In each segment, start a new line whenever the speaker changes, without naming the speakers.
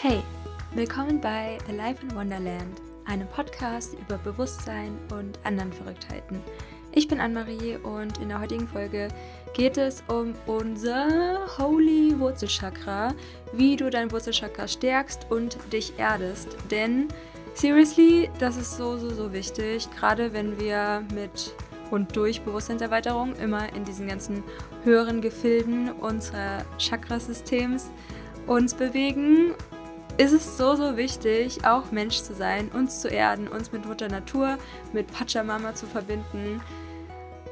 Hey, willkommen bei Alive in Wonderland, einem Podcast über Bewusstsein und anderen Verrücktheiten. Ich bin Anne-Marie und in der heutigen Folge geht es um unser Holy Wurzelchakra, wie du dein Wurzelchakra stärkst und dich erdest. Denn, seriously, das ist so, so, so wichtig, gerade wenn wir mit und durch Bewusstseinserweiterung immer in diesen ganzen höheren Gefilden unserer Chakrasystems uns bewegen ist es so, so wichtig, auch Mensch zu sein, uns zu erden, uns mit Mutter Natur, mit Pachamama zu verbinden.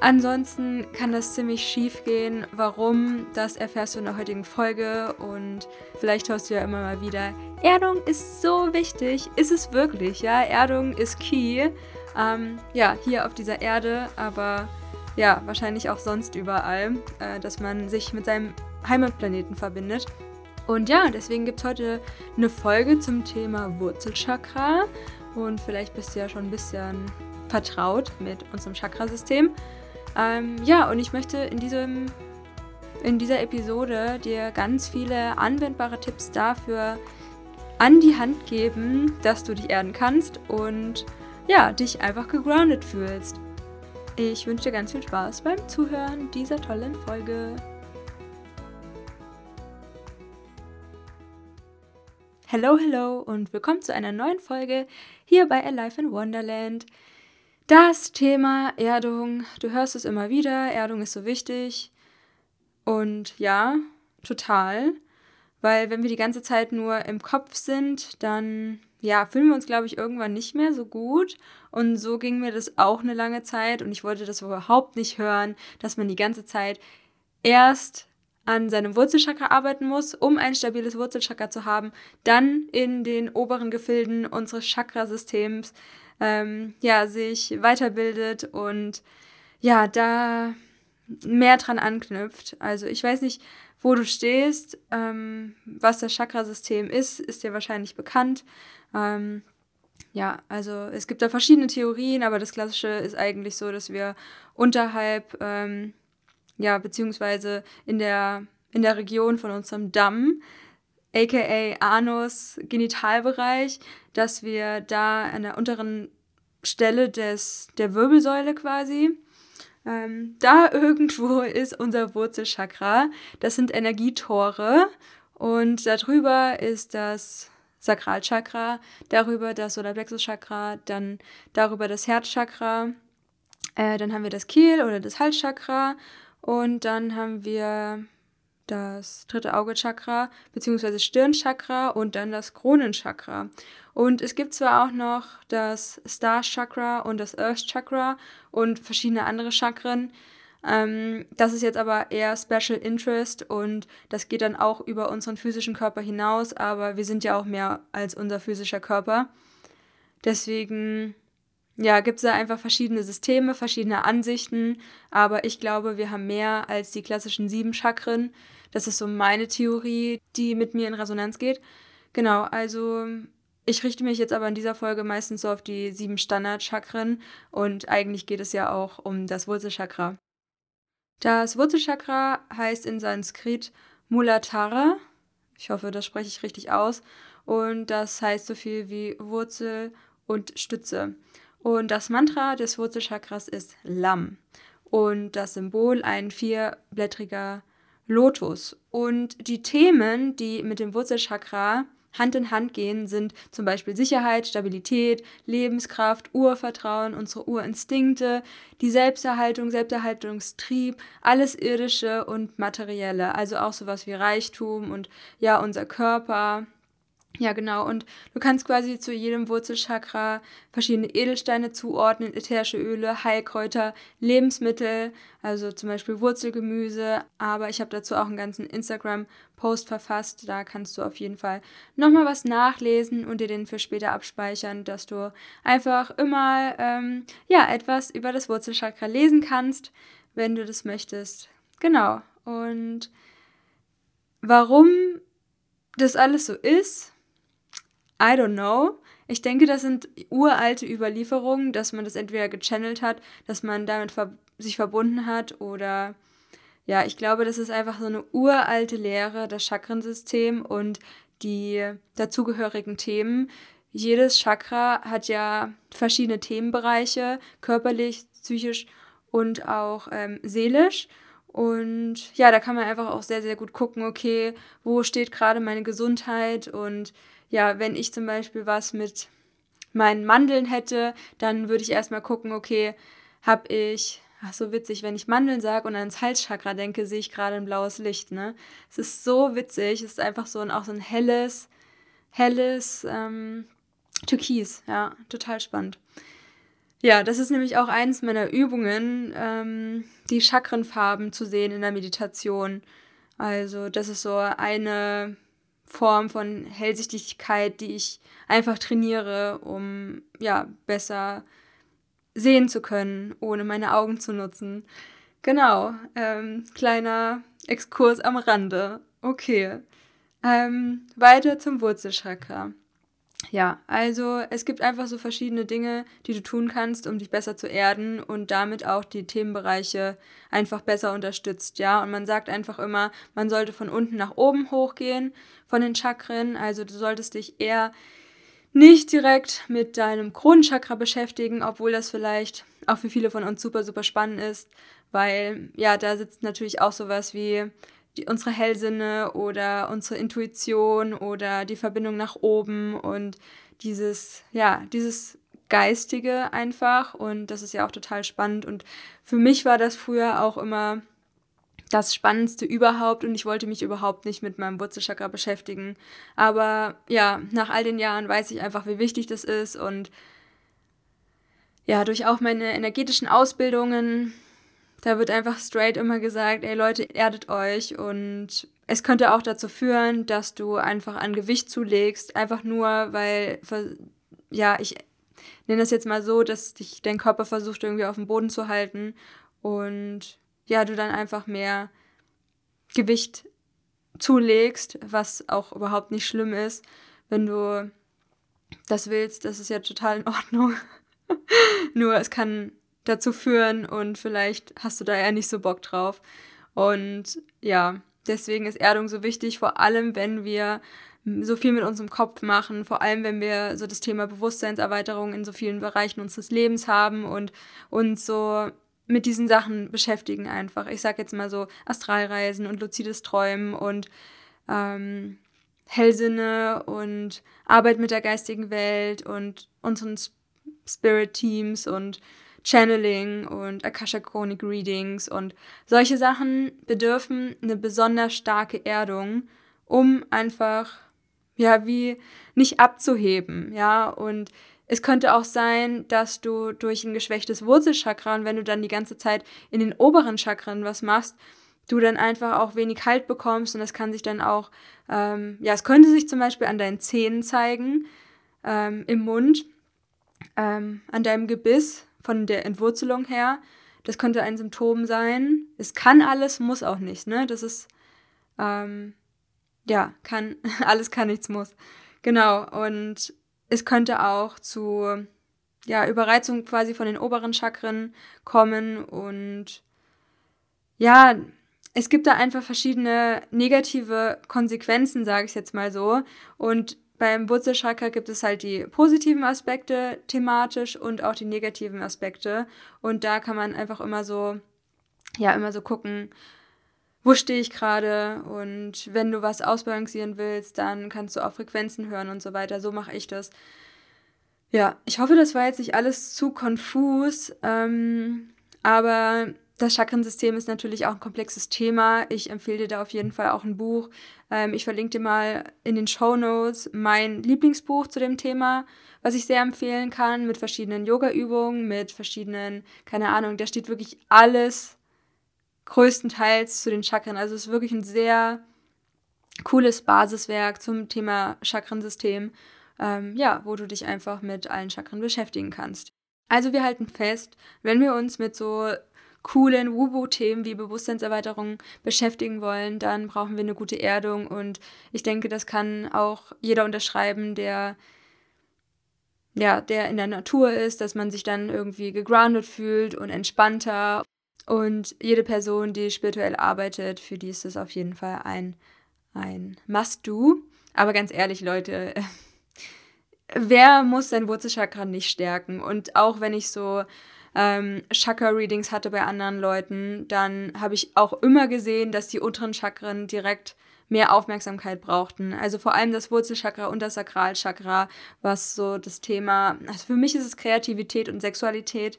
Ansonsten kann das ziemlich schief gehen. Warum, das erfährst du in der heutigen Folge und vielleicht hörst du ja immer mal wieder, Erdung ist so wichtig. Ist es wirklich, ja? Erdung ist key. Ähm, ja, hier auf dieser Erde, aber ja, wahrscheinlich auch sonst überall, äh, dass man sich mit seinem Heimatplaneten verbindet. Und ja, deswegen gibt es heute eine Folge zum Thema Wurzelchakra. Und vielleicht bist du ja schon ein bisschen vertraut mit unserem Chakrasystem. Ähm, ja, und ich möchte in, diesem, in dieser Episode dir ganz viele anwendbare Tipps dafür an die Hand geben, dass du dich erden kannst und ja, dich einfach gegroundet fühlst. Ich wünsche dir ganz viel Spaß beim Zuhören dieser tollen Folge. Hello, hello und willkommen zu einer neuen Folge hier bei Alive in Wonderland. Das Thema Erdung, du hörst es immer wieder, Erdung ist so wichtig. Und ja, total. Weil wenn wir die ganze Zeit nur im Kopf sind, dann ja, fühlen wir uns, glaube ich, irgendwann nicht mehr so gut. Und so ging mir das auch eine lange Zeit. Und ich wollte das überhaupt nicht hören, dass man die ganze Zeit erst an seinem Wurzelchakra arbeiten muss, um ein stabiles Wurzelchakra zu haben, dann in den oberen Gefilden unseres Chakrasystems ähm, ja, sich weiterbildet und ja, da mehr dran anknüpft. Also ich weiß nicht, wo du stehst, ähm, was das Chakrasystem ist, ist dir wahrscheinlich bekannt. Ähm, ja, also es gibt da verschiedene Theorien, aber das Klassische ist eigentlich so, dass wir unterhalb ähm, ja, beziehungsweise in der, in der Region von unserem Damm, aka Anus, Genitalbereich, dass wir da an der unteren Stelle des, der Wirbelsäule quasi, ähm, da irgendwo ist unser Wurzelchakra. Das sind Energietore und darüber ist das Sakralchakra, darüber das Solarplexuschakra, dann darüber das Herzchakra, äh, dann haben wir das Kehl- oder das Halschakra und dann haben wir das dritte Auge-Chakra bzw. Stirnchakra und dann das Kronenchakra. Und es gibt zwar auch noch das Star-Chakra und das Earth-Chakra und verschiedene andere Chakren. Ähm, das ist jetzt aber eher Special Interest und das geht dann auch über unseren physischen Körper hinaus, aber wir sind ja auch mehr als unser physischer Körper. Deswegen ja, gibt es da einfach verschiedene Systeme, verschiedene Ansichten, aber ich glaube, wir haben mehr als die klassischen sieben Chakren. Das ist so meine Theorie, die mit mir in Resonanz geht. Genau, also ich richte mich jetzt aber in dieser Folge meistens so auf die sieben Standardchakren und eigentlich geht es ja auch um das Wurzelchakra. Das Wurzelchakra heißt in Sanskrit Mulatara. Ich hoffe, das spreche ich richtig aus. Und das heißt so viel wie Wurzel und Stütze. Und das Mantra des Wurzelchakras ist Lam. Und das Symbol ein vierblättriger Lotus. Und die Themen, die mit dem Wurzelchakra Hand in Hand gehen, sind zum Beispiel Sicherheit, Stabilität, Lebenskraft, Urvertrauen, unsere Urinstinkte, die Selbsterhaltung, Selbsterhaltungstrieb, alles Irdische und Materielle, also auch sowas wie Reichtum und ja, unser Körper, ja, genau. Und du kannst quasi zu jedem Wurzelchakra verschiedene Edelsteine zuordnen, ätherische Öle, Heilkräuter, Lebensmittel, also zum Beispiel Wurzelgemüse. Aber ich habe dazu auch einen ganzen Instagram-Post verfasst. Da kannst du auf jeden Fall nochmal was nachlesen und dir den für später abspeichern, dass du einfach immer ähm, ja, etwas über das Wurzelchakra lesen kannst, wenn du das möchtest. Genau. Und warum das alles so ist, I don't know. Ich denke, das sind uralte Überlieferungen, dass man das entweder gechannelt hat, dass man damit ver sich verbunden hat oder ja, ich glaube, das ist einfach so eine uralte Lehre, das Chakrensystem und die dazugehörigen Themen. Jedes Chakra hat ja verschiedene Themenbereiche, körperlich, psychisch und auch ähm, seelisch. Und ja, da kann man einfach auch sehr, sehr gut gucken, okay, wo steht gerade meine Gesundheit und ja, wenn ich zum Beispiel was mit meinen Mandeln hätte, dann würde ich erstmal gucken, okay, habe ich, ach so witzig, wenn ich Mandeln sage und ans Halschakra denke, sehe ich gerade ein blaues Licht, ne? Es ist so witzig, es ist einfach so ein, auch so ein helles, helles ähm, Türkis, ja, total spannend. Ja, das ist nämlich auch eins meiner Übungen, ähm, die Chakrenfarben zu sehen in der Meditation. Also das ist so eine Form von Hellsichtigkeit, die ich einfach trainiere, um ja besser sehen zu können, ohne meine Augen zu nutzen. Genau, ähm, kleiner Exkurs am Rande. Okay. Ähm, weiter zum Wurzelchakra. Ja, also es gibt einfach so verschiedene Dinge, die du tun kannst, um dich besser zu erden und damit auch die Themenbereiche einfach besser unterstützt, ja. Und man sagt einfach immer, man sollte von unten nach oben hochgehen von den Chakren. Also du solltest dich eher nicht direkt mit deinem Kronenchakra beschäftigen, obwohl das vielleicht auch für viele von uns super, super spannend ist, weil ja, da sitzt natürlich auch sowas wie die, unsere Hellsinne oder unsere Intuition oder die Verbindung nach oben und dieses, ja, dieses Geistige einfach. Und das ist ja auch total spannend. Und für mich war das früher auch immer das Spannendste überhaupt. Und ich wollte mich überhaupt nicht mit meinem Wurzelchakra beschäftigen. Aber ja, nach all den Jahren weiß ich einfach, wie wichtig das ist. Und ja, durch auch meine energetischen Ausbildungen da wird einfach straight immer gesagt, ey Leute, erdet euch und es könnte auch dazu führen, dass du einfach an Gewicht zulegst, einfach nur, weil, ja, ich nenne das jetzt mal so, dass dich dein Körper versucht irgendwie auf dem Boden zu halten und ja, du dann einfach mehr Gewicht zulegst, was auch überhaupt nicht schlimm ist. Wenn du das willst, das ist ja total in Ordnung. Nur es kann dazu führen und vielleicht hast du da eher nicht so Bock drauf. Und ja, deswegen ist Erdung so wichtig, vor allem wenn wir so viel mit unserem Kopf machen, vor allem wenn wir so das Thema Bewusstseinserweiterung in so vielen Bereichen unseres Lebens haben und uns so mit diesen Sachen beschäftigen einfach. Ich sag jetzt mal so Astralreisen und luzides Träumen und ähm, Hellsinne und Arbeit mit der geistigen Welt und unseren Spirit Teams und Channeling und Akasha Chronic Readings und solche Sachen bedürfen eine besonders starke Erdung, um einfach, ja, wie nicht abzuheben, ja, und es könnte auch sein, dass du durch ein geschwächtes Wurzelchakra und wenn du dann die ganze Zeit in den oberen Chakren was machst, du dann einfach auch wenig Halt bekommst und das kann sich dann auch, ähm, ja, es könnte sich zum Beispiel an deinen Zähnen zeigen, ähm, im Mund, ähm, an deinem Gebiss, von der Entwurzelung her. Das könnte ein Symptom sein. Es kann alles, muss auch nicht, ne? Das ist, ähm, ja, kann, alles kann, nichts muss. Genau, und es könnte auch zu, ja, Überreizung quasi von den oberen Chakren kommen und ja, es gibt da einfach verschiedene negative Konsequenzen, sage ich jetzt mal so. Und beim Wurzelchakra gibt es halt die positiven Aspekte thematisch und auch die negativen Aspekte. Und da kann man einfach immer so, ja, immer so gucken, wo stehe ich gerade und wenn du was ausbalancieren willst, dann kannst du auch Frequenzen hören und so weiter. So mache ich das. Ja, ich hoffe, das war jetzt nicht alles zu konfus, ähm, aber das Chakrensystem ist natürlich auch ein komplexes Thema. Ich empfehle dir da auf jeden Fall auch ein Buch. Ähm, ich verlinke dir mal in den Show Notes mein Lieblingsbuch zu dem Thema, was ich sehr empfehlen kann, mit verschiedenen Yoga-Übungen, mit verschiedenen, keine Ahnung, da steht wirklich alles größtenteils zu den Chakren. Also es ist wirklich ein sehr cooles Basiswerk zum Thema Chakrensystem, ähm, ja, wo du dich einfach mit allen Chakren beschäftigen kannst. Also wir halten fest, wenn wir uns mit so coolen Wubu-Themen wie Bewusstseinserweiterung beschäftigen wollen, dann brauchen wir eine gute Erdung und ich denke, das kann auch jeder unterschreiben, der ja, der in der Natur ist, dass man sich dann irgendwie gegroundet fühlt und entspannter. Und jede Person, die spirituell arbeitet, für die ist das auf jeden Fall ein, ein Must-Do. Aber ganz ehrlich, Leute, wer muss sein Wurzelchakra nicht stärken? Und auch wenn ich so ähm, Chakra-Readings hatte bei anderen Leuten, dann habe ich auch immer gesehen, dass die unteren Chakren direkt mehr Aufmerksamkeit brauchten. Also vor allem das Wurzelchakra und das Sakralchakra, was so das Thema, also für mich ist es Kreativität und Sexualität,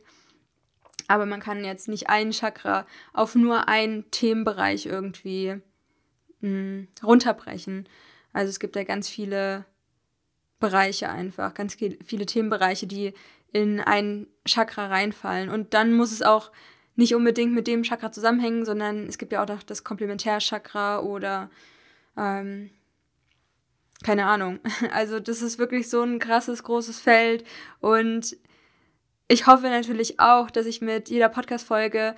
aber man kann jetzt nicht ein Chakra auf nur einen Themenbereich irgendwie mh, hm, runterbrechen. Also es gibt ja ganz viele Bereiche einfach, ganz viele Themenbereiche, die in ein Chakra reinfallen. Und dann muss es auch nicht unbedingt mit dem Chakra zusammenhängen, sondern es gibt ja auch noch das Komplementärchakra oder ähm, keine Ahnung. Also das ist wirklich so ein krasses, großes Feld. Und ich hoffe natürlich auch, dass ich mit jeder Podcast-Folge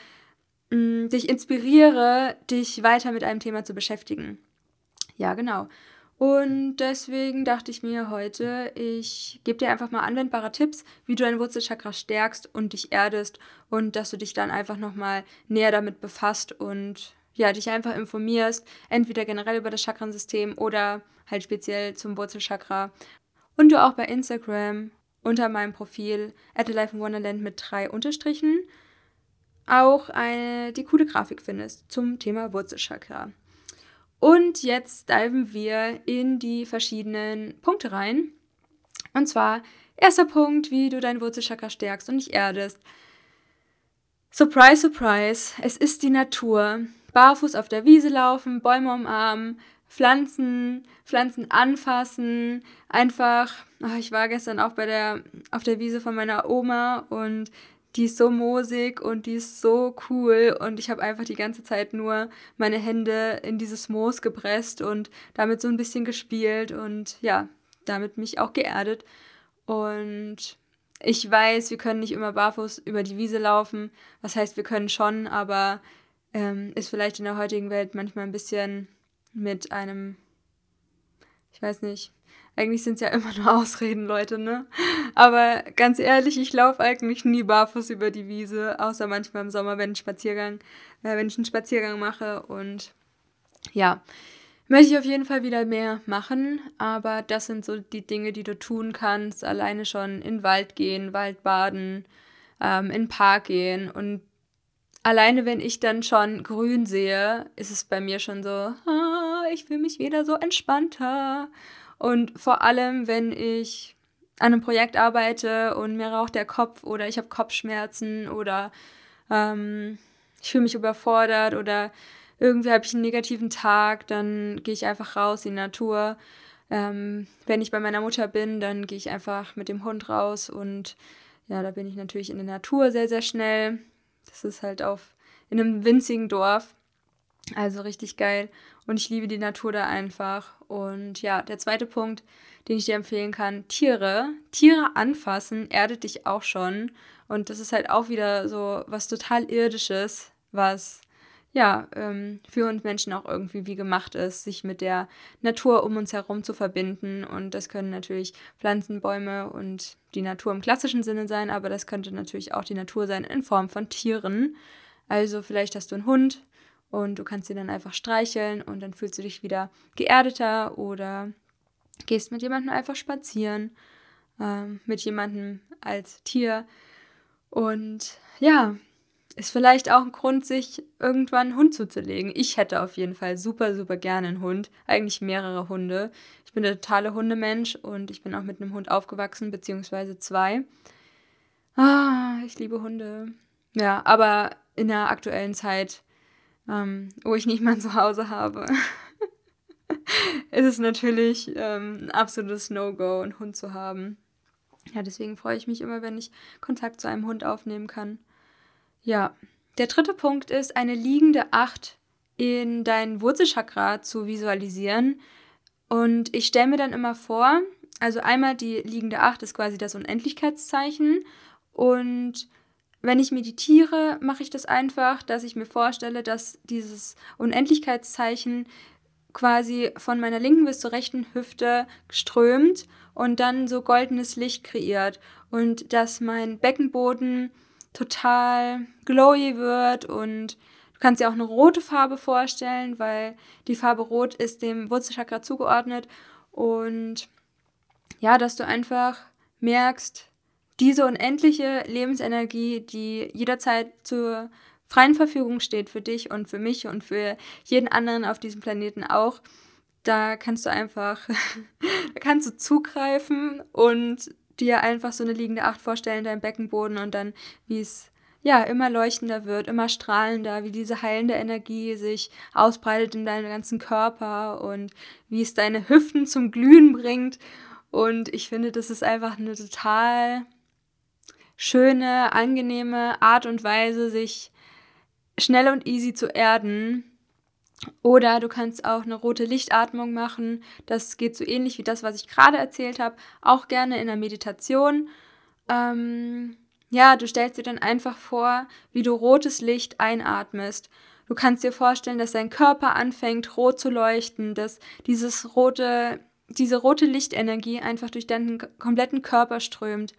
mm, dich inspiriere, dich weiter mit einem Thema zu beschäftigen. Ja, genau. Und deswegen dachte ich mir heute, ich gebe dir einfach mal anwendbare Tipps, wie du dein Wurzelchakra stärkst und dich erdest und dass du dich dann einfach nochmal näher damit befasst und ja, dich einfach informierst, entweder generell über das Chakrensystem oder halt speziell zum Wurzelchakra. Und du auch bei Instagram unter meinem Profil at Life in Wonderland mit drei Unterstrichen auch eine, die coole Grafik findest zum Thema Wurzelchakra. Und jetzt diven wir in die verschiedenen Punkte rein. Und zwar, erster Punkt, wie du dein Wurzelchakra stärkst und nicht erdest. Surprise, surprise, es ist die Natur. Barfuß auf der Wiese laufen, Bäume umarmen, Pflanzen, Pflanzen anfassen, einfach, ach, ich war gestern auch bei der, auf der Wiese von meiner Oma und die ist so moosig und die ist so cool und ich habe einfach die ganze Zeit nur meine Hände in dieses Moos gepresst und damit so ein bisschen gespielt und ja, damit mich auch geerdet. Und ich weiß, wir können nicht immer barfuß über die Wiese laufen. Was heißt, wir können schon, aber ähm, ist vielleicht in der heutigen Welt manchmal ein bisschen mit einem, ich weiß nicht, eigentlich sind es ja immer nur Ausreden, Leute, ne? Aber ganz ehrlich, ich laufe eigentlich nie barfuß über die Wiese, außer manchmal im Sommer, wenn ich Spaziergang, äh, wenn ich einen Spaziergang mache und ja, möchte ich auf jeden Fall wieder mehr machen, aber das sind so die Dinge, die du tun kannst. Alleine schon in den Wald gehen, Wald baden, ähm, in den Park gehen und alleine wenn ich dann schon grün sehe, ist es bei mir schon so, ah, ich fühle mich wieder so entspannter. Und vor allem, wenn ich an einem Projekt arbeite und mir raucht der Kopf oder ich habe Kopfschmerzen oder ähm, ich fühle mich überfordert oder irgendwie habe ich einen negativen Tag, dann gehe ich einfach raus in die Natur. Ähm, wenn ich bei meiner Mutter bin, dann gehe ich einfach mit dem Hund raus und ja, da bin ich natürlich in der Natur sehr, sehr schnell. Das ist halt auf in einem winzigen Dorf. Also richtig geil. Und ich liebe die Natur da einfach. Und ja, der zweite Punkt, den ich dir empfehlen kann, Tiere. Tiere anfassen erdet dich auch schon. Und das ist halt auch wieder so was total Irdisches, was ja ähm, für uns Menschen auch irgendwie wie gemacht ist, sich mit der Natur um uns herum zu verbinden. Und das können natürlich Pflanzen, Bäume und die Natur im klassischen Sinne sein, aber das könnte natürlich auch die Natur sein in Form von Tieren. Also vielleicht hast du einen Hund, und du kannst sie dann einfach streicheln und dann fühlst du dich wieder geerdeter oder gehst mit jemandem einfach spazieren, ähm, mit jemandem als Tier. Und ja, ist vielleicht auch ein Grund, sich irgendwann einen Hund zuzulegen. Ich hätte auf jeden Fall super, super gerne einen Hund. Eigentlich mehrere Hunde. Ich bin der totale Hundemensch und ich bin auch mit einem Hund aufgewachsen, beziehungsweise zwei. Ah, ich liebe Hunde. Ja, aber in der aktuellen Zeit ähm, wo ich nicht mein Zuhause habe, ist es natürlich ähm, ein absolutes No-Go, einen Hund zu haben. Ja, deswegen freue ich mich immer, wenn ich Kontakt zu einem Hund aufnehmen kann. Ja, der dritte Punkt ist, eine liegende Acht in dein Wurzelchakra zu visualisieren. Und ich stelle mir dann immer vor, also einmal die liegende Acht ist quasi das Unendlichkeitszeichen und wenn ich meditiere, mache ich das einfach, dass ich mir vorstelle, dass dieses Unendlichkeitszeichen quasi von meiner linken bis zur rechten Hüfte strömt und dann so goldenes Licht kreiert. Und dass mein Beckenboden total glowy wird und du kannst dir auch eine rote Farbe vorstellen, weil die Farbe rot ist dem Wurzelchakra zugeordnet. Und ja, dass du einfach merkst, diese unendliche Lebensenergie, die jederzeit zur freien Verfügung steht für dich und für mich und für jeden anderen auf diesem Planeten auch, da kannst du einfach, da kannst du zugreifen und dir einfach so eine liegende Acht vorstellen, dein Beckenboden und dann, wie es ja immer leuchtender wird, immer strahlender, wie diese heilende Energie sich ausbreitet in deinen ganzen Körper und wie es deine Hüften zum Glühen bringt. Und ich finde, das ist einfach eine total schöne, angenehme Art und Weise, sich schnell und easy zu erden. Oder du kannst auch eine rote Lichtatmung machen. Das geht so ähnlich wie das, was ich gerade erzählt habe. Auch gerne in der Meditation. Ähm, ja, du stellst dir dann einfach vor, wie du rotes Licht einatmest. Du kannst dir vorstellen, dass dein Körper anfängt rot zu leuchten, dass dieses rote, diese rote Lichtenergie einfach durch deinen kompletten Körper strömt,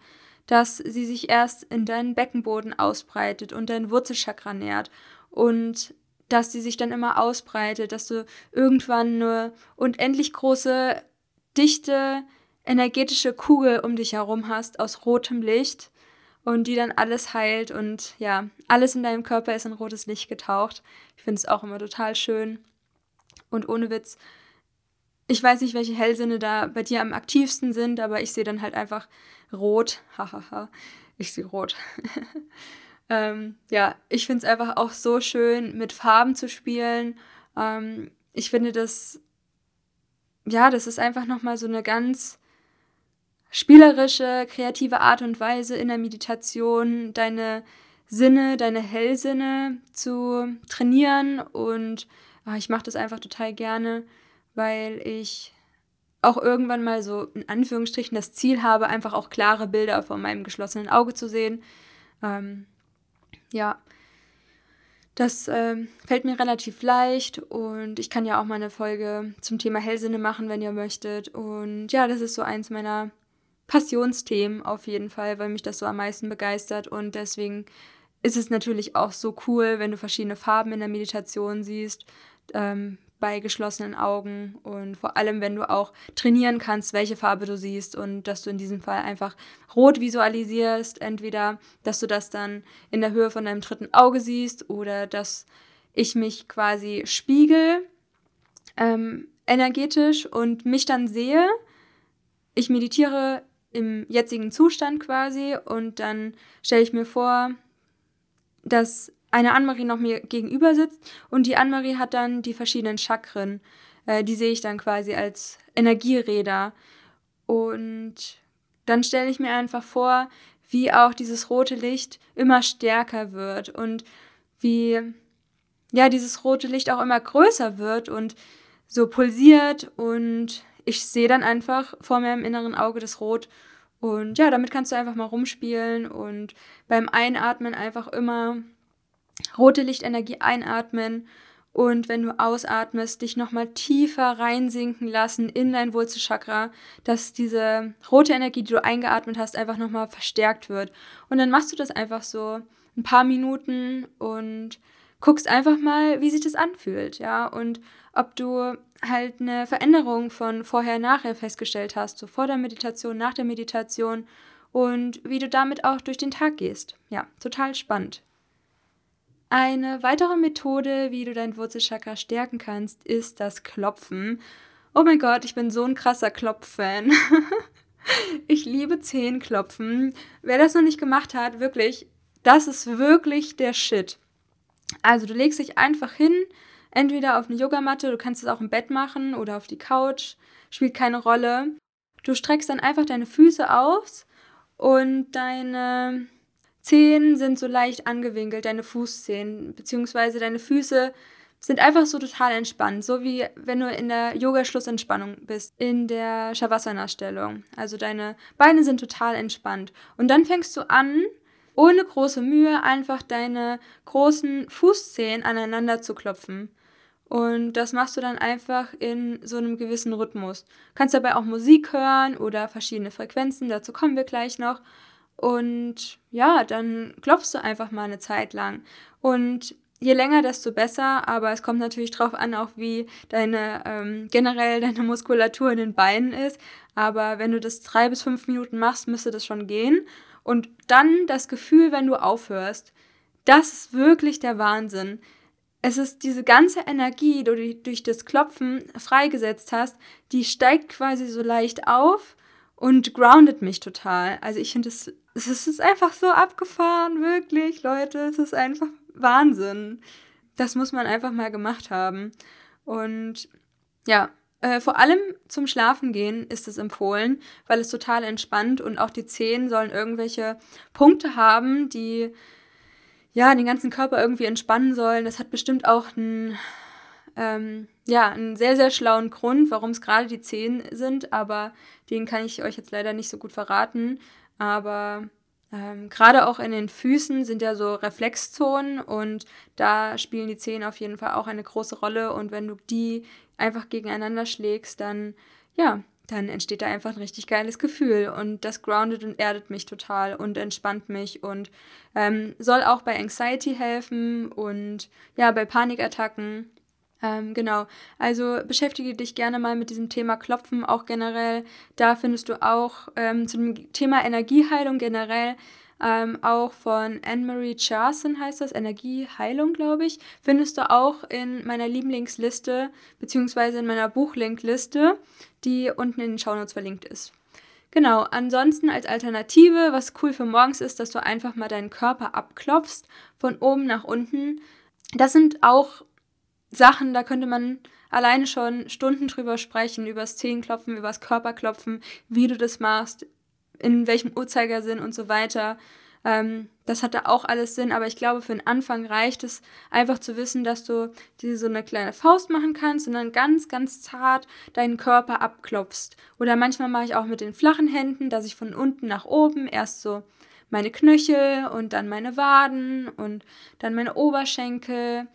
dass sie sich erst in deinen Beckenboden ausbreitet und dein Wurzelchakra nährt und dass sie sich dann immer ausbreitet, dass du irgendwann eine unendlich große, dichte, energetische Kugel um dich herum hast aus rotem Licht und die dann alles heilt und ja, alles in deinem Körper ist in rotes Licht getaucht. Ich finde es auch immer total schön. Und ohne Witz, ich weiß nicht, welche Hellsinne da bei dir am aktivsten sind, aber ich sehe dann halt einfach rot. Hahaha, ich sehe rot. ähm, ja, ich finde es einfach auch so schön, mit Farben zu spielen. Ähm, ich finde das, ja, das ist einfach nochmal so eine ganz spielerische, kreative Art und Weise in der Meditation deine Sinne, deine Hellsinne zu trainieren. Und ach, ich mache das einfach total gerne, weil ich auch irgendwann mal so in Anführungsstrichen das Ziel habe, einfach auch klare Bilder vor meinem geschlossenen Auge zu sehen. Ähm, ja, das ähm, fällt mir relativ leicht und ich kann ja auch mal eine Folge zum Thema Hellsinne machen, wenn ihr möchtet. Und ja, das ist so eins meiner Passionsthemen auf jeden Fall, weil mich das so am meisten begeistert und deswegen ist es natürlich auch so cool, wenn du verschiedene Farben in der Meditation siehst, ähm, bei geschlossenen Augen und vor allem, wenn du auch trainieren kannst, welche Farbe du siehst und dass du in diesem Fall einfach rot visualisierst, entweder, dass du das dann in der Höhe von deinem dritten Auge siehst oder dass ich mich quasi spiegel ähm, energetisch und mich dann sehe. Ich meditiere im jetzigen Zustand quasi und dann stelle ich mir vor, dass eine Annemarie noch mir gegenüber sitzt und die Annemarie hat dann die verschiedenen Chakren. Äh, die sehe ich dann quasi als Energieräder. Und dann stelle ich mir einfach vor, wie auch dieses rote Licht immer stärker wird und wie ja dieses rote Licht auch immer größer wird und so pulsiert und ich sehe dann einfach vor mir im inneren Auge das Rot. Und ja, damit kannst du einfach mal rumspielen und beim Einatmen einfach immer rote Lichtenergie einatmen und wenn du ausatmest, dich nochmal tiefer reinsinken lassen in dein Wurzelchakra, dass diese rote Energie, die du eingeatmet hast, einfach nochmal verstärkt wird. Und dann machst du das einfach so ein paar Minuten und guckst einfach mal, wie sich das anfühlt, ja, und ob du halt eine Veränderung von vorher nachher festgestellt hast, so vor der Meditation, nach der Meditation und wie du damit auch durch den Tag gehst. Ja, total spannend. Eine weitere Methode, wie du dein Wurzelchakra stärken kannst, ist das Klopfen. Oh mein Gott, ich bin so ein krasser Klopffan. ich liebe Zehenklopfen. Wer das noch nicht gemacht hat, wirklich, das ist wirklich der Shit. Also du legst dich einfach hin, entweder auf eine Yogamatte, du kannst es auch im Bett machen oder auf die Couch, spielt keine Rolle. Du streckst dann einfach deine Füße aus und deine Zehen sind so leicht angewinkelt, deine Fußzehen, beziehungsweise deine Füße sind einfach so total entspannt, so wie wenn du in der Yoga-Schlussentspannung bist, in der Shavasana-Stellung. Also deine Beine sind total entspannt. Und dann fängst du an, ohne große Mühe einfach deine großen Fußzehen aneinander zu klopfen. Und das machst du dann einfach in so einem gewissen Rhythmus. Du kannst dabei auch Musik hören oder verschiedene Frequenzen, dazu kommen wir gleich noch. Und ja, dann klopfst du einfach mal eine Zeit lang. Und je länger, desto besser, aber es kommt natürlich darauf an, auch wie deine ähm, generell deine Muskulatur in den Beinen ist. Aber wenn du das drei bis fünf Minuten machst, müsste das schon gehen. Und dann das Gefühl, wenn du aufhörst, das ist wirklich der Wahnsinn. Es ist diese ganze Energie, die du durch das Klopfen freigesetzt hast, die steigt quasi so leicht auf und groundet mich total. Also ich finde es, es ist einfach so abgefahren, wirklich, Leute. Es ist einfach Wahnsinn. Das muss man einfach mal gemacht haben. Und ja, äh, vor allem zum Schlafengehen ist es empfohlen, weil es total entspannt und auch die Zehen sollen irgendwelche Punkte haben, die ja den ganzen Körper irgendwie entspannen sollen. Das hat bestimmt auch einen, ähm, ja, einen sehr, sehr schlauen Grund, warum es gerade die Zehen sind, aber den kann ich euch jetzt leider nicht so gut verraten. Aber ähm, Gerade auch in den Füßen sind ja so Reflexzonen und da spielen die Zehen auf jeden Fall auch eine große Rolle. Und wenn du die einfach gegeneinander schlägst, dann ja, dann entsteht da einfach ein richtig geiles Gefühl. Und das groundet und erdet mich total und entspannt mich und ähm, soll auch bei Anxiety helfen und ja, bei Panikattacken. Ähm, genau, also beschäftige dich gerne mal mit diesem Thema Klopfen auch generell. Da findest du auch ähm, zum Thema Energieheilung generell ähm, auch von Anne-Marie Charson heißt das, Energieheilung, glaube ich, findest du auch in meiner Lieblingsliste beziehungsweise in meiner Buchlinkliste, die unten in den Shownotes verlinkt ist. Genau, ansonsten als Alternative, was cool für morgens ist, dass du einfach mal deinen Körper abklopfst, von oben nach unten. Das sind auch Sachen, da könnte man alleine schon Stunden drüber sprechen, übers Zehenklopfen, übers Körperklopfen, wie du das machst, in welchem Uhrzeigersinn und so weiter. Ähm, das hatte auch alles Sinn, aber ich glaube, für den Anfang reicht es einfach zu wissen, dass du dir so eine kleine Faust machen kannst und dann ganz, ganz zart deinen Körper abklopfst. Oder manchmal mache ich auch mit den flachen Händen, dass ich von unten nach oben erst so meine Knöchel und dann meine Waden und dann meine Oberschenkel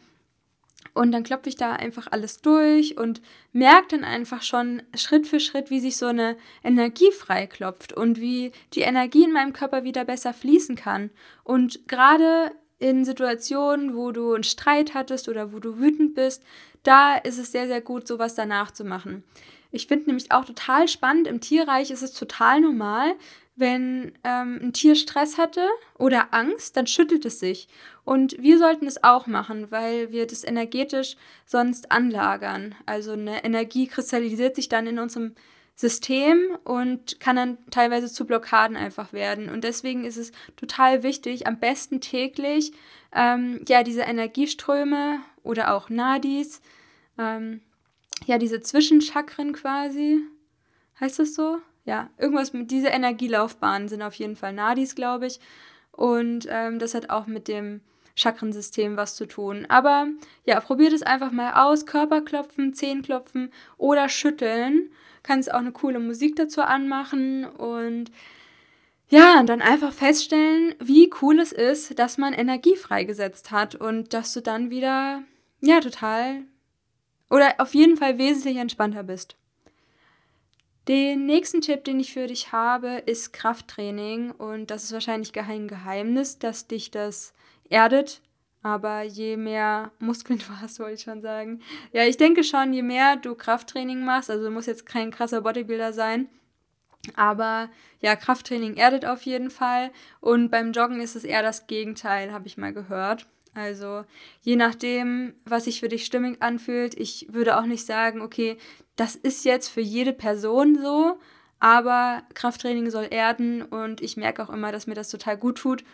und dann klopfe ich da einfach alles durch und merke dann einfach schon Schritt für Schritt, wie sich so eine Energie freiklopft und wie die Energie in meinem Körper wieder besser fließen kann. Und gerade in Situationen, wo du einen Streit hattest oder wo du wütend bist, da ist es sehr, sehr gut, sowas danach zu machen. Ich finde nämlich auch total spannend, im Tierreich ist es total normal, wenn ähm, ein Tier Stress hatte oder Angst, dann schüttelt es sich. Und wir sollten es auch machen, weil wir das energetisch sonst anlagern. Also eine Energie kristallisiert sich dann in unserem System und kann dann teilweise zu Blockaden einfach werden. Und deswegen ist es total wichtig, am besten täglich ähm, ja diese Energieströme oder auch Nadis, ähm, ja diese Zwischenchakren quasi, heißt das so? Ja, irgendwas mit dieser Energielaufbahnen sind auf jeden Fall Nadis, glaube ich. Und ähm, das hat auch mit dem Chakrensystem was zu tun. Aber ja, probiert es einfach mal aus. Körperklopfen, Zehenklopfen oder schütteln. Kannst auch eine coole Musik dazu anmachen und ja, und dann einfach feststellen, wie cool es ist, dass man Energie freigesetzt hat und dass du dann wieder, ja, total oder auf jeden Fall wesentlich entspannter bist. Den nächsten Tipp, den ich für dich habe, ist Krafttraining. Und das ist wahrscheinlich kein Geheimnis, dass dich das erdet. Aber je mehr Muskeln du hast, wollte ich schon sagen. Ja, ich denke schon, je mehr du Krafttraining machst, also du musst jetzt kein krasser Bodybuilder sein, aber ja, Krafttraining erdet auf jeden Fall. Und beim Joggen ist es eher das Gegenteil, habe ich mal gehört. Also je nachdem, was sich für dich stimmig anfühlt. Ich würde auch nicht sagen, okay, das ist jetzt für jede Person so, aber Krafttraining soll erden und ich merke auch immer, dass mir das total gut tut.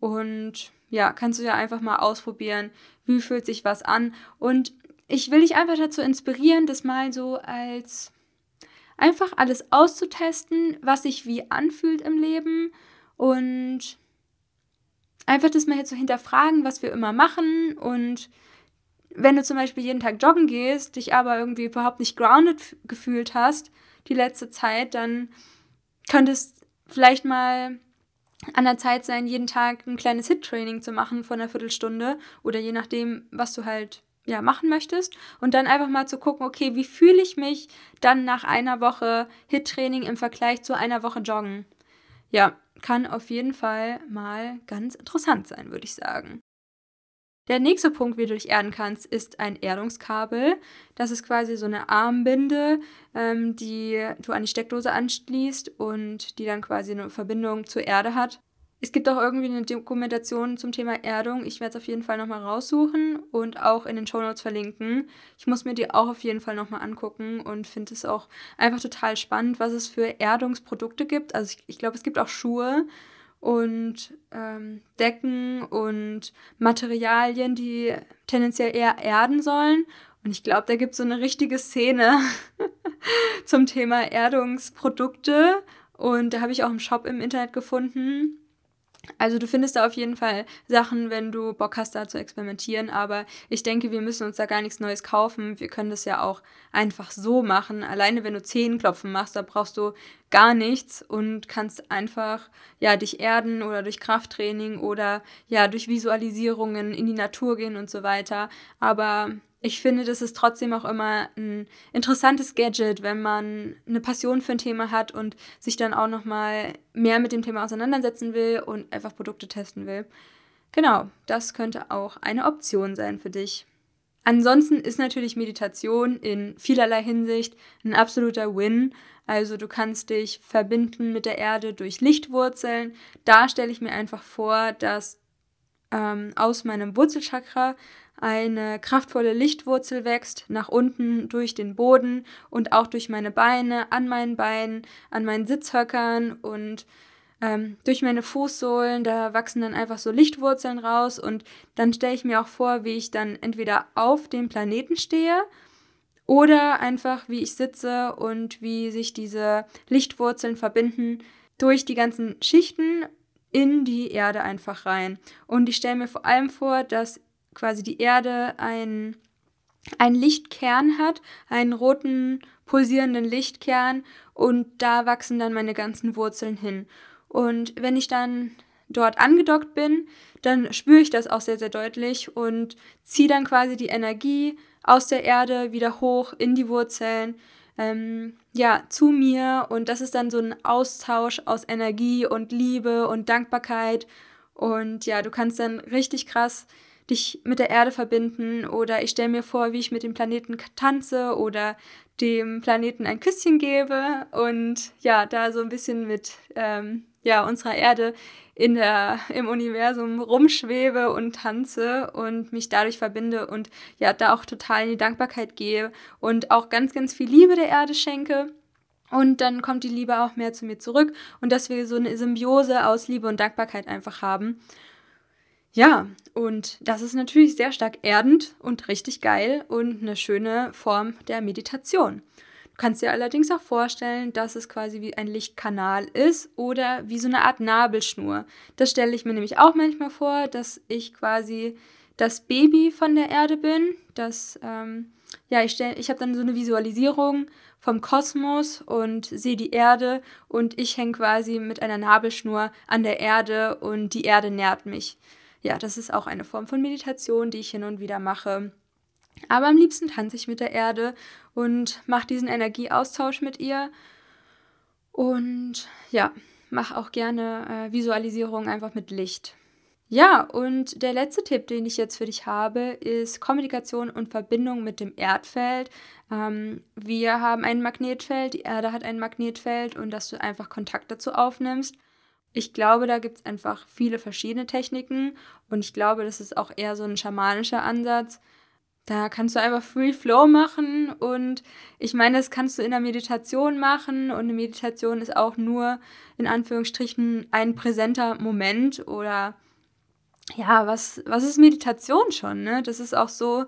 Und ja, kannst du ja einfach mal ausprobieren, wie fühlt sich was an. Und ich will dich einfach dazu inspirieren, das mal so als einfach alles auszutesten, was sich wie anfühlt im Leben und einfach das mal jetzt so hinterfragen, was wir immer machen und wenn du zum Beispiel jeden Tag joggen gehst, dich aber irgendwie überhaupt nicht grounded gefühlt hast, die letzte Zeit, dann könnte es vielleicht mal an der Zeit sein, jeden Tag ein kleines Hit-Training zu machen von einer Viertelstunde oder je nachdem, was du halt ja, machen möchtest und dann einfach mal zu gucken, okay, wie fühle ich mich dann nach einer Woche Hit-Training im Vergleich zu einer Woche Joggen? Ja, kann auf jeden Fall mal ganz interessant sein, würde ich sagen. Der nächste Punkt, wie du dich erden kannst, ist ein Erdungskabel. Das ist quasi so eine Armbinde, ähm, die du an die Steckdose anschließt und die dann quasi eine Verbindung zur Erde hat. Es gibt auch irgendwie eine Dokumentation zum Thema Erdung. Ich werde es auf jeden Fall nochmal raussuchen und auch in den Show Notes verlinken. Ich muss mir die auch auf jeden Fall nochmal angucken und finde es auch einfach total spannend, was es für Erdungsprodukte gibt. Also ich, ich glaube, es gibt auch Schuhe und ähm, Decken und Materialien, die tendenziell eher erden sollen. Und ich glaube, da gibt es so eine richtige Szene zum Thema Erdungsprodukte. Und da habe ich auch einen Shop im Internet gefunden also du findest da auf jeden Fall Sachen, wenn du Bock hast, da zu experimentieren. Aber ich denke, wir müssen uns da gar nichts Neues kaufen. Wir können das ja auch einfach so machen. Alleine wenn du Zehenklopfen machst, da brauchst du gar nichts und kannst einfach ja dich erden oder durch Krafttraining oder ja durch Visualisierungen in die Natur gehen und so weiter. Aber ich finde, das ist trotzdem auch immer ein interessantes Gadget, wenn man eine Passion für ein Thema hat und sich dann auch noch mal mehr mit dem Thema auseinandersetzen will und einfach Produkte testen will. Genau, das könnte auch eine Option sein für dich. Ansonsten ist natürlich Meditation in vielerlei Hinsicht ein absoluter Win. Also du kannst dich verbinden mit der Erde durch Lichtwurzeln. Da stelle ich mir einfach vor, dass ähm, aus meinem Wurzelchakra eine kraftvolle Lichtwurzel wächst, nach unten durch den Boden und auch durch meine Beine, an meinen Beinen, an meinen Sitzhöckern und ähm, durch meine Fußsohlen. Da wachsen dann einfach so Lichtwurzeln raus und dann stelle ich mir auch vor, wie ich dann entweder auf dem Planeten stehe oder einfach wie ich sitze und wie sich diese Lichtwurzeln verbinden durch die ganzen Schichten in die Erde einfach rein. Und ich stelle mir vor allem vor, dass quasi die Erde ein, ein Lichtkern hat, einen roten pulsierenden Lichtkern und da wachsen dann meine ganzen Wurzeln hin. Und wenn ich dann dort angedockt bin, dann spüre ich das auch sehr, sehr deutlich und ziehe dann quasi die Energie aus der Erde wieder hoch in die Wurzeln, ähm, ja, zu mir. Und das ist dann so ein Austausch aus Energie und Liebe und Dankbarkeit. Und ja, du kannst dann richtig krass dich mit der Erde verbinden oder ich stelle mir vor, wie ich mit dem Planeten tanze oder dem Planeten ein Küsschen gebe und ja, da so ein bisschen mit ähm, ja, unserer Erde in der, im Universum rumschwebe und tanze und mich dadurch verbinde und ja, da auch total in die Dankbarkeit gehe und auch ganz, ganz viel Liebe der Erde schenke. Und dann kommt die Liebe auch mehr zu mir zurück und dass wir so eine Symbiose aus Liebe und Dankbarkeit einfach haben. Ja, und das ist natürlich sehr stark erdend und richtig geil und eine schöne Form der Meditation. Du kannst dir allerdings auch vorstellen, dass es quasi wie ein Lichtkanal ist oder wie so eine Art Nabelschnur. Das stelle ich mir nämlich auch manchmal vor, dass ich quasi das Baby von der Erde bin. Das, ähm, ja, ich, ich habe dann so eine Visualisierung vom Kosmos und sehe die Erde und ich hänge quasi mit einer Nabelschnur an der Erde und die Erde nährt mich ja, das ist auch eine Form von Meditation, die ich hin und wieder mache. Aber am liebsten tanze ich mit der Erde und mache diesen Energieaustausch mit ihr. Und ja, mache auch gerne äh, Visualisierung einfach mit Licht. Ja, und der letzte Tipp, den ich jetzt für dich habe, ist Kommunikation und Verbindung mit dem Erdfeld. Ähm, wir haben ein Magnetfeld, die Erde hat ein Magnetfeld und dass du einfach Kontakt dazu aufnimmst. Ich glaube, da gibt es einfach viele verschiedene Techniken und ich glaube, das ist auch eher so ein schamanischer Ansatz. Da kannst du einfach Free Flow machen und ich meine, das kannst du in der Meditation machen und eine Meditation ist auch nur in Anführungsstrichen ein präsenter Moment oder ja, was, was ist Meditation schon? Ne? Das ist auch so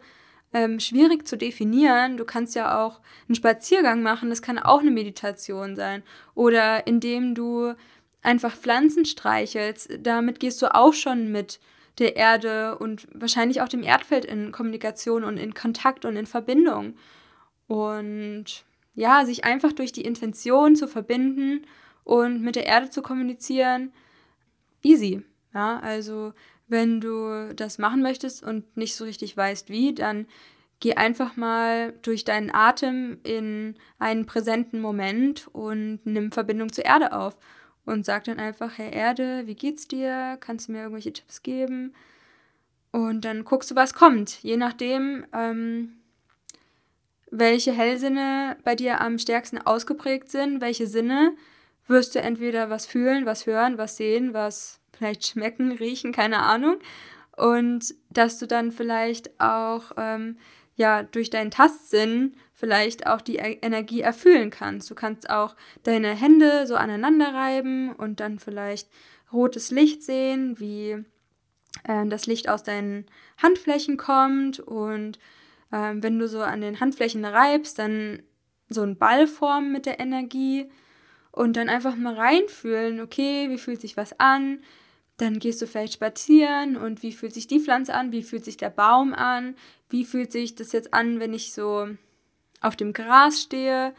ähm, schwierig zu definieren. Du kannst ja auch einen Spaziergang machen, das kann auch eine Meditation sein. Oder indem du einfach Pflanzen streichelst, damit gehst du auch schon mit der Erde und wahrscheinlich auch dem Erdfeld in Kommunikation und in Kontakt und in Verbindung. Und ja, sich einfach durch die Intention zu verbinden und mit der Erde zu kommunizieren, easy. Ja, also wenn du das machen möchtest und nicht so richtig weißt wie, dann geh einfach mal durch deinen Atem in einen präsenten Moment und nimm Verbindung zur Erde auf und sag dann einfach, Herr Erde, wie geht's dir? Kannst du mir irgendwelche Tipps geben? Und dann guckst du, was kommt. Je nachdem, ähm, welche Hellsinne bei dir am stärksten ausgeprägt sind, welche Sinne, wirst du entweder was fühlen, was hören, was sehen, was vielleicht schmecken, riechen, keine Ahnung. Und dass du dann vielleicht auch ähm, ja durch deinen Tastsinn vielleicht auch die e Energie erfüllen kannst. Du kannst auch deine Hände so aneinander reiben und dann vielleicht rotes Licht sehen, wie äh, das Licht aus deinen Handflächen kommt und äh, wenn du so an den Handflächen reibst, dann so ein Ball formen mit der Energie und dann einfach mal reinfühlen, okay, wie fühlt sich was an? Dann gehst du vielleicht spazieren und wie fühlt sich die Pflanze an? Wie fühlt sich der Baum an? Wie fühlt sich das jetzt an, wenn ich so auf dem Gras stehe?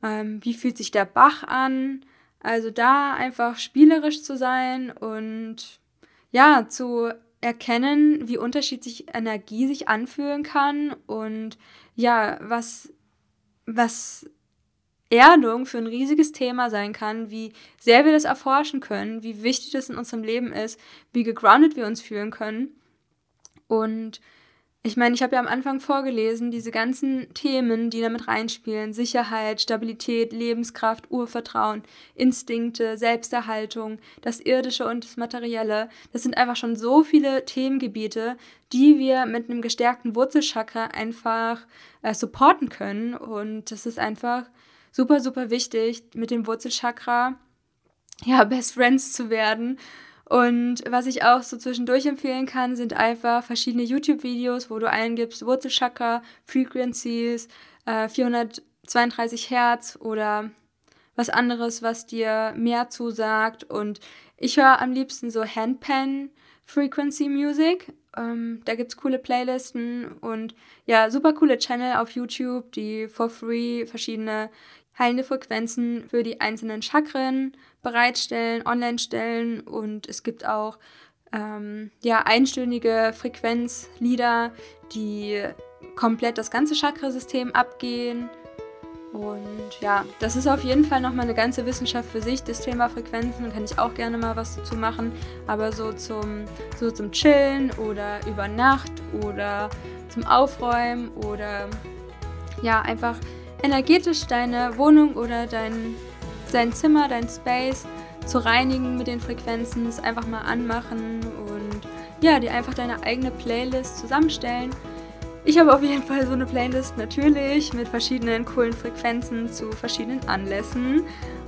Ähm, wie fühlt sich der Bach an? Also da einfach spielerisch zu sein und ja, zu erkennen, wie unterschiedlich Energie sich anfühlen kann und ja, was, was Erdung für ein riesiges Thema sein kann, wie sehr wir das erforschen können, wie wichtig das in unserem Leben ist, wie gegroundet wir uns fühlen können. Und ich meine, ich habe ja am Anfang vorgelesen, diese ganzen Themen, die damit reinspielen, Sicherheit, Stabilität, Lebenskraft, Urvertrauen, Instinkte, Selbsterhaltung, das Irdische und das Materielle, das sind einfach schon so viele Themengebiete, die wir mit einem gestärkten Wurzelchakra einfach äh, supporten können. Und das ist einfach super, super wichtig, mit dem Wurzelchakra ja, Best Friends zu werden. Und was ich auch so zwischendurch empfehlen kann, sind einfach verschiedene YouTube-Videos, wo du eingibst Wurzelchakra, Frequencies, äh, 432 Hertz oder was anderes, was dir mehr zusagt. Und ich höre am liebsten so Handpan Frequency Music. Ähm, da gibt es coole Playlisten und ja, super coole Channel auf YouTube, die for free verschiedene heilende Frequenzen für die einzelnen Chakren bereitstellen, online stellen und es gibt auch ähm, ja, einstündige Frequenzlieder, die komplett das ganze Chakrasystem abgehen. Und ja, das ist auf jeden Fall nochmal eine ganze Wissenschaft für sich. Das Thema Frequenzen kann ich auch gerne mal was dazu machen. Aber so zum, so zum Chillen oder über Nacht oder zum Aufräumen oder ja, einfach energetisch deine Wohnung oder dein, dein Zimmer, dein Space zu reinigen mit den Frequenzen, es einfach mal anmachen und ja, dir einfach deine eigene Playlist zusammenstellen. Ich habe auf jeden Fall so eine Playlist natürlich mit verschiedenen coolen Frequenzen zu verschiedenen Anlässen.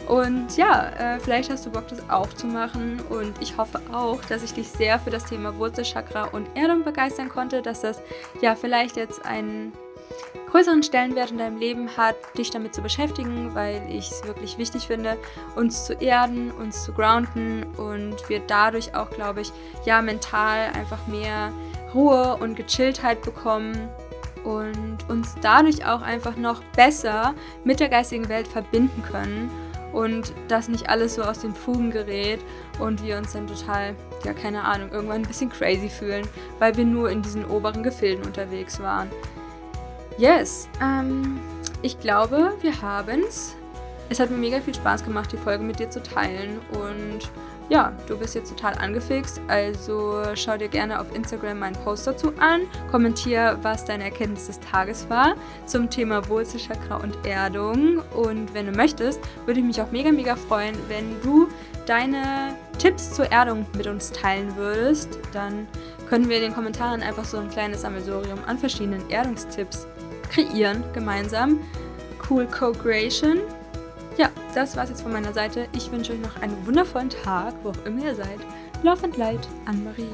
Und ja, äh, vielleicht hast du Bock, das auch zu machen. Und ich hoffe auch, dass ich dich sehr für das Thema Wurzelchakra und Erdung begeistern konnte, dass das ja vielleicht jetzt ein größeren Stellenwert in deinem Leben hat, dich damit zu beschäftigen, weil ich es wirklich wichtig finde, uns zu erden, uns zu grounden und wir dadurch auch, glaube ich, ja, mental einfach mehr Ruhe und Gechilltheit bekommen und uns dadurch auch einfach noch besser mit der geistigen Welt verbinden können und dass nicht alles so aus den Fugen gerät und wir uns dann total, ja keine Ahnung, irgendwann ein bisschen crazy fühlen, weil wir nur in diesen oberen Gefilden unterwegs waren. Yes, ähm, ich glaube, wir haben's. Es hat mir mega viel Spaß gemacht, die Folge mit dir zu teilen. Und ja, du bist jetzt total angefixt, also schau dir gerne auf Instagram meinen Post dazu an, kommentier, was deine Erkenntnis des Tages war zum Thema Wurzelchakra und Erdung. Und wenn du möchtest, würde ich mich auch mega, mega freuen, wenn du deine Tipps zur Erdung mit uns teilen würdest, dann können wir in den Kommentaren einfach so ein kleines Sammelsurium an verschiedenen Erdungstipps kreieren gemeinsam. Cool Co-Creation. Ja, das war's jetzt von meiner Seite. Ich wünsche euch noch einen wundervollen Tag, wo auch immer ihr seid. Love and Light, Anne-Marie.